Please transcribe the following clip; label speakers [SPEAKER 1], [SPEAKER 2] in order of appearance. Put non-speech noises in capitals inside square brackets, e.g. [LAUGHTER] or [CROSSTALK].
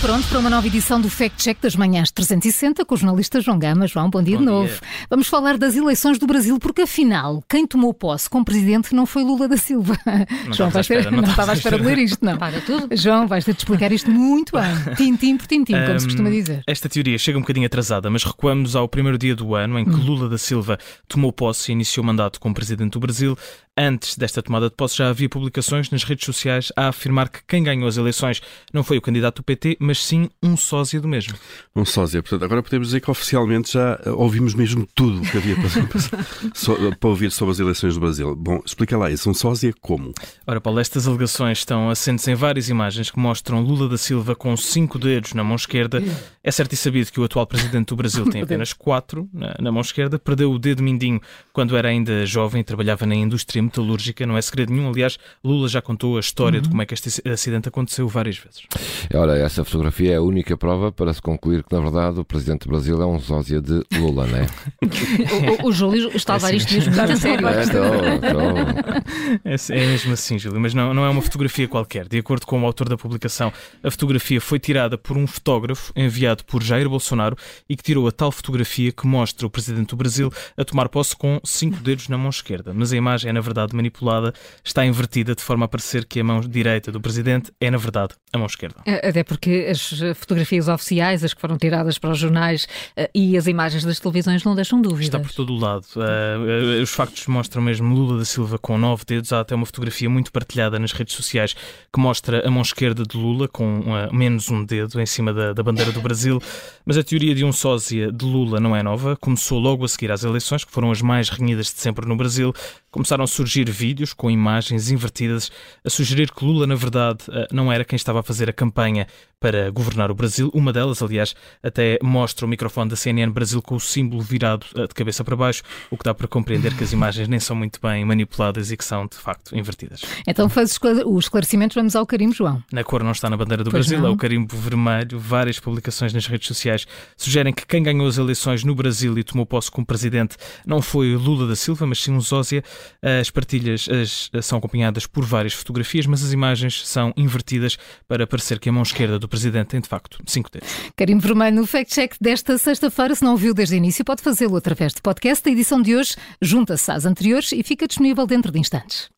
[SPEAKER 1] pronto para uma nova edição do Fact Check das Manhãs 360 com o jornalista João Gama. João, bom dia
[SPEAKER 2] bom
[SPEAKER 1] de novo.
[SPEAKER 2] Dia.
[SPEAKER 1] Vamos falar das eleições do Brasil, porque afinal, quem tomou posse como presidente não foi Lula da Silva.
[SPEAKER 2] Não [LAUGHS]
[SPEAKER 1] João, vais ter,
[SPEAKER 2] não
[SPEAKER 1] não
[SPEAKER 2] estava
[SPEAKER 1] à espera de ler isto, não.
[SPEAKER 3] Para tudo.
[SPEAKER 1] João, vais ter de explicar isto muito bem. [LAUGHS] Tintim por tintim, como se costuma dizer.
[SPEAKER 2] Esta teoria chega um bocadinho atrasada, mas recuamos ao primeiro dia do ano em que
[SPEAKER 1] Hum.
[SPEAKER 2] Lula da Silva tomou posse e iniciou o mandato como presidente do Brasil. Antes desta tomada de posse já havia publicações nas redes sociais a afirmar que quem ganhou as eleições não foi o candidato do PT, mas sim um sósia do mesmo.
[SPEAKER 4] Um sósia. Portanto, agora podemos dizer que oficialmente já eh, ouvimos mesmo tudo o que havia para, [LAUGHS] para, para ouvir sobre as eleições do Brasil. Bom, explica lá isso. Um sósia como?
[SPEAKER 2] Ora, Paulo, estas alegações estão assentes em várias imagens que mostram Lula da Silva com cinco dedos na mão esquerda. É certo e sabido que o atual presidente do Brasil tem [LAUGHS] apenas quatro na, na mão esquerda. Perdeu o dedo mindinho quando era ainda jovem e trabalhava na indústria metalúrgica. Não é segredo nenhum. Aliás, Lula já contou a história de como é que este acidente aconteceu várias vezes.
[SPEAKER 5] Ora, essa fotografia é a única prova para se concluir que, na verdade, o presidente do Brasil é um sósia de Lula, não é? [LAUGHS]
[SPEAKER 3] O, o- o Júlio está a levar isto mesmo muito a [LAUGHS] sério.
[SPEAKER 5] É, então, então,
[SPEAKER 2] É, é mesmo assim, Júlio, mas não, não é uma fotografia qualquer. De acordo com o autor da publicação, a fotografia foi tirada por um fotógrafo enviado por Jair Bolsonaro e que tirou a tal fotografia que mostra o presidente do Brasil a tomar posse com cinco dedos na mão esquerda. Mas a imagem é, na verdade, manipulada, está invertida de forma a parecer que a mão direita do presidente é, na verdade, a mão esquerda.
[SPEAKER 3] Eh, Até porque as fotografias oficiais, as que foram tiradas para os jornais eh, e as imagens das televisões não deixam dúvidas.
[SPEAKER 2] Está por todo o lado. Uh, uh, os factos mostram mesmo Lula da Silva com nove dedos. Há até uma fotografia muito partilhada nas redes sociais que mostra a mão esquerda de Lula com menos um dedo em cima da, da bandeira do Brasil. Mas a teoria de um sósia de Lula não é nova. Começou logo a seguir às eleições, que foram as mais renhidas de sempre no Brasil. Começaram a surgir vídeos com imagens invertidas a sugerir que Lula, na verdade, uh, não era quem estava a fazer a campanha para governar o Brasil. Uma delas, aliás, até mostra o microfone da CNN Brasil com o símbolo virado uh, de cabeça para baixo, o que dá para compreender que as imagens nem são muito bem manipuladas e que são, de facto, invertidas.
[SPEAKER 1] Então, faz esclare- os esclarecimentos, vamos ao carimbo, João.
[SPEAKER 2] Na cor não está na bandeira do
[SPEAKER 1] Pois
[SPEAKER 2] Brasil,
[SPEAKER 1] não.
[SPEAKER 2] é o carimbo vermelho. Várias publicações nas redes sociais sugerem que quem ganhou as eleições no Brasil e tomou posse como presidente não foi Lula da Silva, mas sim um sósia. As partilhas as- são acompanhadas por várias fotografias, mas as imagens são invertidas para parecer que a mão esquerda do presidente tem, de facto, cinco dedos.
[SPEAKER 1] Carimbo vermelho no Fact Check desta sexta-feira. Se não ouviu desde o início, pode fazê-lo através de podcast. A edição de hoje junta-se às anteriores e fica disponível dentro de instantes.